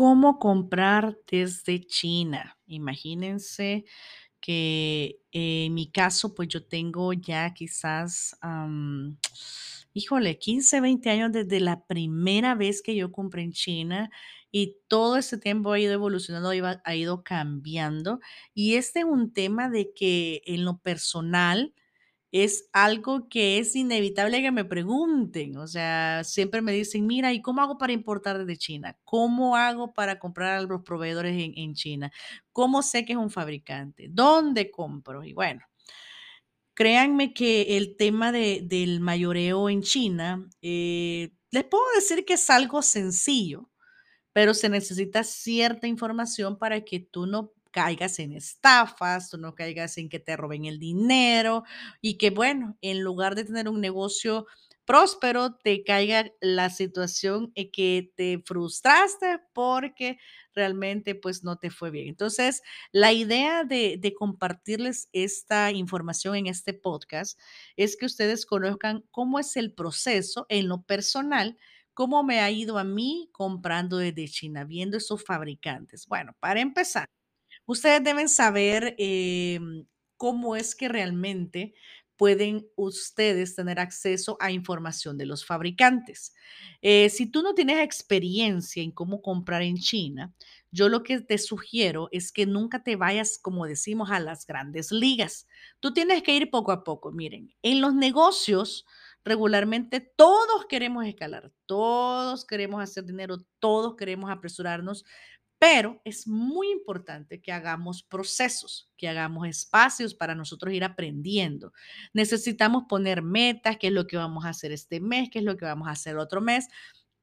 ¿Cómo comprar desde China? Imagínense que en mi caso, pues yo tengo ya quizás, híjole, 15, 20 años desde la primera vez que yo compré en China y todo ese tiempo ha ido evolucionando, ha ido cambiando. Y este es un tema de que en lo personal, es algo que es inevitable que me pregunten, o sea, siempre me dicen: "Mira, ¿y cómo hago para importar desde China? ¿Cómo hago para comprar a los proveedores en en China? ¿Cómo sé que es un fabricante? ¿Dónde compro?". Y bueno, créanme que el tema de del mayoreo en China, eh, les puedo decir que es algo sencillo, pero se necesita cierta información para que tú no caigas en estafas, tú no caigas en que te roben el dinero y que, bueno, en lugar de tener un negocio próspero, te caiga la situación en que te frustraste porque realmente pues no te fue bien. Entonces, la idea de, de compartirles esta información en este podcast es que ustedes conozcan cómo es el proceso en lo personal ¿Cómo me ha ido a mí comprando desde China, viendo esos fabricantes? Bueno, para empezar, ustedes deben saber em, cómo es que realmente pueden ustedes tener acceso a información de los fabricantes. Eh, si tú no tienes experiencia en cómo comprar en China, yo lo que te sugiero es que nunca te vayas, como decimos, a las grandes ligas. Tú tienes que ir poco a poco. Miren, en los negocios regularmente todos queremos escalar, todos queremos hacer dinero, todos queremos apresurarnos, pero es muy importante que hagamos procesos, que hagamos espacios para nosotros ir aprendiendo. Necesitamos poner metas, qué es lo que vamos a hacer este mes, qué es lo que vamos a hacer otro mes,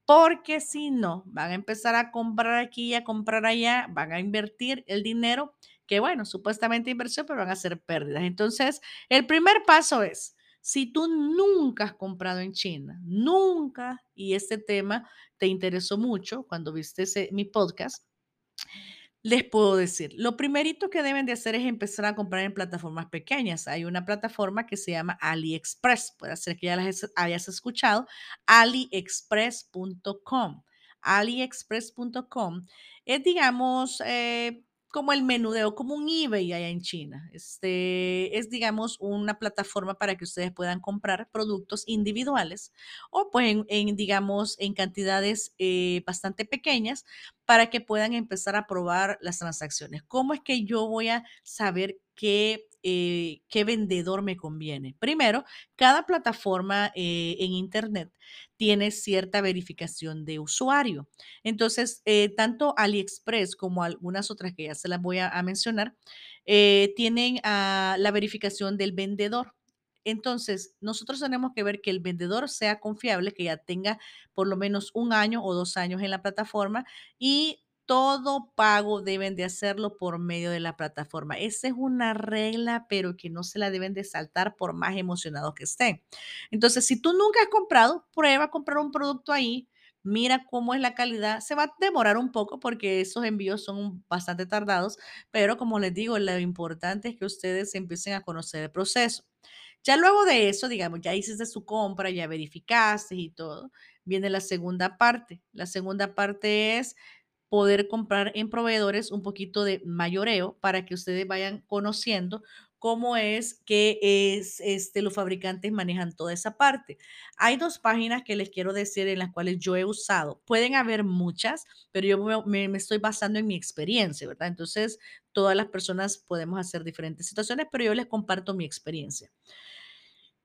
porque si no, van a empezar a comprar aquí y a comprar allá, van a invertir el dinero, que bueno, supuestamente inversión, pero van a ser pérdidas. Entonces, el primer paso es, si tú nunca has comprado en China, nunca, y este tema te interesó mucho cuando viste mi podcast, les puedo decir, lo primerito que deben de hacer es empezar a comprar en plataformas pequeñas. Hay una plataforma que se llama AliExpress, puede ser que ya las hayas escuchado, aliexpress.com. AliExpress.com es, digamos, eh, como el menudeo, como un eBay allá en China. Este es, digamos, una plataforma para que ustedes puedan comprar productos individuales o, pues, en, digamos, en cantidades eh, bastante pequeñas para que puedan empezar a probar las transacciones. ¿Cómo es que yo voy a saber qué, eh, qué vendedor me conviene? Primero, cada plataforma eh, en Internet tiene cierta verificación de usuario. Entonces, eh, tanto AliExpress como algunas otras que ya se las voy a, mencionar, tienen ah, la verificación del vendedor. Entonces, nosotros tenemos que ver que el vendedor sea confiable, que ya tenga por lo menos un año o dos años en la plataforma y todo pago deben de hacerlo por medio de la plataforma. Esa es una regla, pero que no se la deben de saltar por más emocionados que estén. Entonces, si tú nunca has comprado, prueba a comprar un producto ahí, mira cómo es la calidad. Se va a demorar un poco porque esos envíos son bastante tardados, pero como les digo, lo importante es que ustedes empiecen a conocer el proceso. Ya luego de eso, digamos, ya hiciste su compra, ya verificaste y todo, viene la segunda parte. La segunda parte es poder comprar en proveedores un poquito de mayoreo para que ustedes vayan conociendo cómo es que es, este, los fabricantes manejan toda esa parte. Hay dos páginas que les quiero decir en las cuales yo he usado. Pueden haber muchas, pero yo me, estoy basando en mi experiencia, ¿verdad? Entonces, todas las personas podemos hacer diferentes situaciones, pero yo les comparto mi experiencia.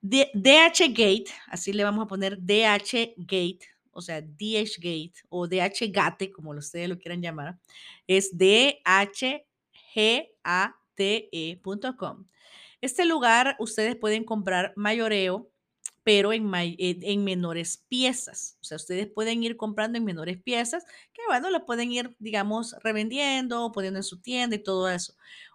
DH así le vamos a poner DH Gate, o sea, DH Gate o DH Gate, como ustedes lo quieran llamar, es dhgate.com. Este lugar ustedes pueden comprar mayoreo, pero en, en en menores piezas. O sea, ustedes pueden ir comprando en menores piezas, que bueno, lo pueden ir, digamos, revendiendo, poniendo en su tienda y todo eso.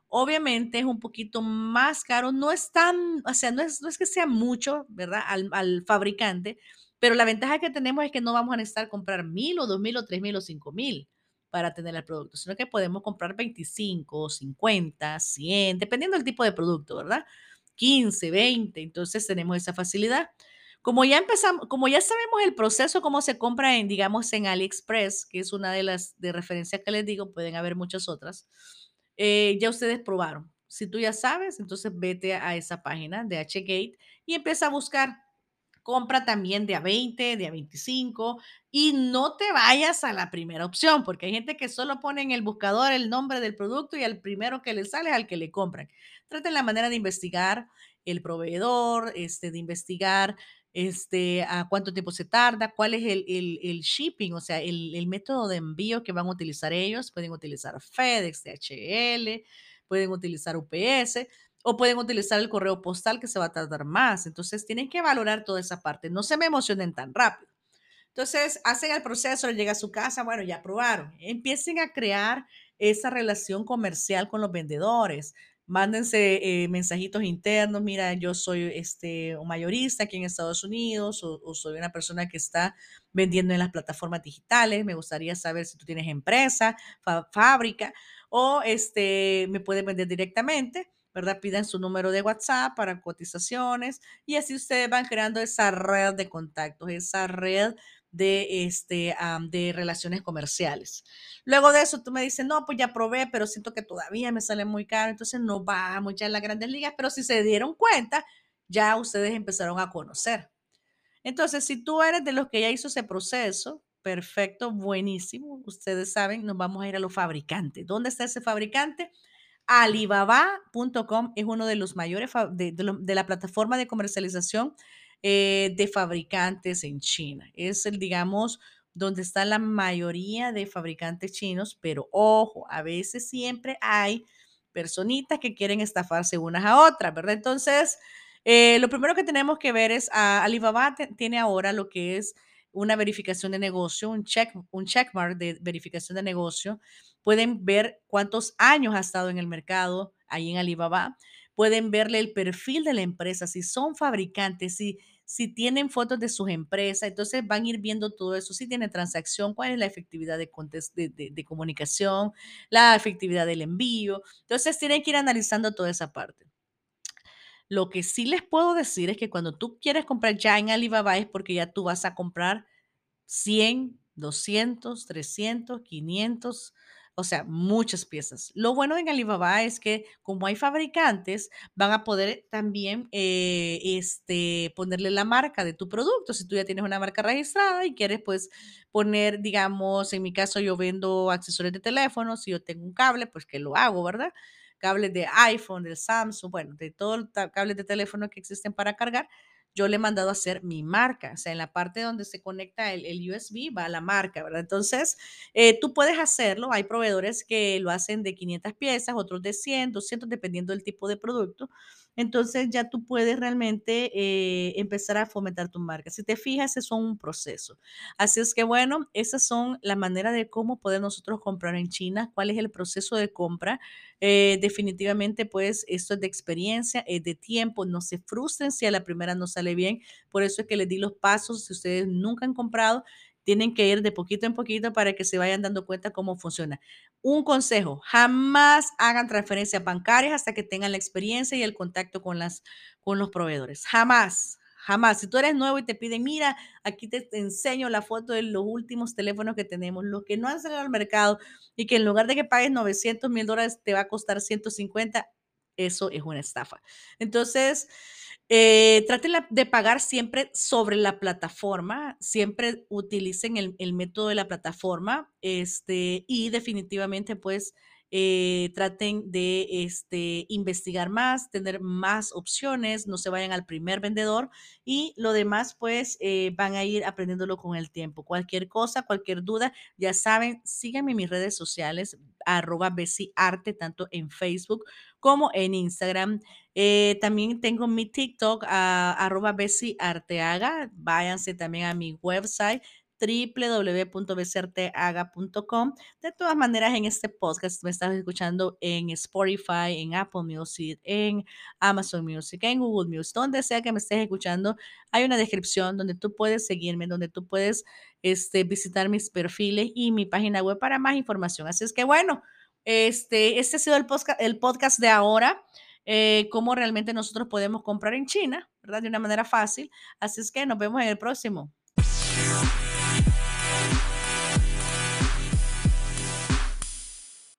Obviamente es un poquito más caro, no es tan, o sea, no es, no es que sea mucho, ¿verdad? Al, al fabricante, pero la ventaja que tenemos es que no vamos a necesitar comprar mil o dos mil o tres mil o cinco mil para tener el producto, sino que podemos comprar 25, 50, 100, dependiendo del tipo de producto, ¿verdad? 15, 20, entonces tenemos esa facilidad. como ya empezamos, como ya sabemos el proceso, cómo se compra en, digamos, en AliExpress, que es una de las de referencia que les digo, pueden haber muchas otras, eh, ya ustedes probaron. Si tú ya sabes, entonces vete a esa página de HGate y empieza a buscar compra también de a 20, de a 25 y no te vayas a la primera opción, porque hay gente que solo pone en el buscador el nombre del producto y al primero que le sale es al que le compran. Traten la manera de investigar el proveedor, este, de investigar este, a cuánto tiempo se tarda, cuál es el, el, el shipping, o sea, el, el, método de envío que van a utilizar ellos. Pueden utilizar FedEx, DHL, pueden utilizar UPS o pueden utilizar el correo postal que se va a tardar más. Entonces, tienen que valorar toda esa parte. No se me emocionen tan rápido. Entonces, hacen el proceso, llega a su casa, bueno, ya probaron. Empiecen a crear esa relación comercial con los vendedores. Mándense eh, mensajitos internos, mira, yo soy este, un mayorista aquí en Estados Unidos o, o, soy una persona que está vendiendo en las plataformas digitales, me gustaría saber si tú tienes empresa, fábrica o este, me puedes vender directamente ¿verdad? Pidan su número de WhatsApp para cotizaciones y así ustedes van creando esa red de contactos, esa red de, este, um, de relaciones comerciales. Luego de eso, tú me dices, no, pues ya probé, pero siento que todavía me sale muy caro, entonces no vamos ya en las grandes ligas, pero si se dieron cuenta, ya ustedes empezaron a conocer. Entonces, si tú eres de los que ya hizo ese proceso, perfecto, buenísimo, ustedes saben, nos vamos a ir a los fabricantes. ¿Dónde está ese fabricante? Alibaba.com es uno de los mayores de, la plataforma de comercialización eh, de fabricantes en China. Es el, digamos, donde está la mayoría de fabricantes chinos, pero ojo, a veces siempre hay personitas que quieren estafarse unas a otras, ¿verdad? Entonces, eh, lo primero que tenemos que ver es, a Alibaba tiene ahora lo que es una verificación de negocio, un check, un checkmark de verificación de negocio. Pueden ver cuántos años ha estado en el mercado ahí en Alibaba. Pueden verle el perfil de la empresa, si son fabricantes, si, si tienen fotos de sus empresas. Entonces van a ir viendo todo eso. Si tiene transacción, cuál es la efectividad de, de, de, de comunicación, la efectividad del envío. Entonces tienen que ir analizando toda esa parte. Lo que sí les puedo decir es que cuando tú quieres comprar ya en Alibaba es porque ya tú vas a comprar 100, 200, 300, 500, o sea, muchas piezas. Lo bueno en Alibaba es que como hay fabricantes, van a poder también eh, este, ponerle la marca de tu producto. Si tú ya tienes una marca registrada y quieres pues poner, digamos, en mi caso yo vendo accesorios de teléfono, si yo tengo un cable, pues que lo hago, ¿verdad? Cables de iPhone, del Samsung, bueno, de todos los cables de teléfono que existen para cargar, yo le he mandado a hacer mi marca. O sea, en la parte donde se conecta el, el USB va la marca, ¿verdad? Entonces, eh, tú puedes hacerlo. Hay proveedores que lo hacen de 500 piezas, otros de 100, 200, dependiendo del tipo de producto. Entonces, ya tú puedes realmente eh, empezar a fomentar tu marca. Si te fijas, es un proceso. Así es que, bueno, esas son la manera de cómo podemos nosotros comprar en China, cuál es el proceso de compra. Eh, definitivamente, pues, esto es de experiencia, es de tiempo. No se frustren si a la primera no sale bien. Por eso es que les di los pasos. Si ustedes nunca han comprado, tienen que ir de poquito en poquito para que se vayan dando cuenta cómo funciona. Un consejo, jamás hagan transferencias bancarias hasta que tengan la experiencia y el contacto con, las, con los proveedores. Jamás, jamás. Si tú eres nuevo y te piden, mira, aquí te, enseño la foto de los últimos teléfonos que tenemos, los que no han salido al mercado y que en lugar de que pagues 900 mil dólares te va a costar 150, eso es una estafa. Entonces, eh, traten de pagar siempre sobre la plataforma, siempre utilicen el, el, método de la plataforma este, y definitivamente pues eh, traten de este, investigar más, tener más opciones, no se vayan al primer vendedor y lo demás pues eh, van a ir aprendiéndolo con el tiempo. Cualquier cosa, cualquier duda, ya saben, síganme en mis redes sociales, arroba Arte, tanto en Facebook como en Instagram. Eh, también tengo mi TikTok, arroba Arteaga. Váyanse también a mi website www.bcrteaga.com. De todas maneras, en este podcast me estás escuchando en Spotify, en Apple Music, en Amazon Music, en Google Music, donde sea que me estés escuchando, hay una descripción donde tú puedes seguirme, donde tú puedes este, visitar mis perfiles y mi página web para más información. Así es que bueno, este, este ha sido el podcast, el podcast de ahora. eh, cómo realmente nosotros podemos comprar en China, ¿verdad? De una manera fácil. Así es que nos vemos en el próximo.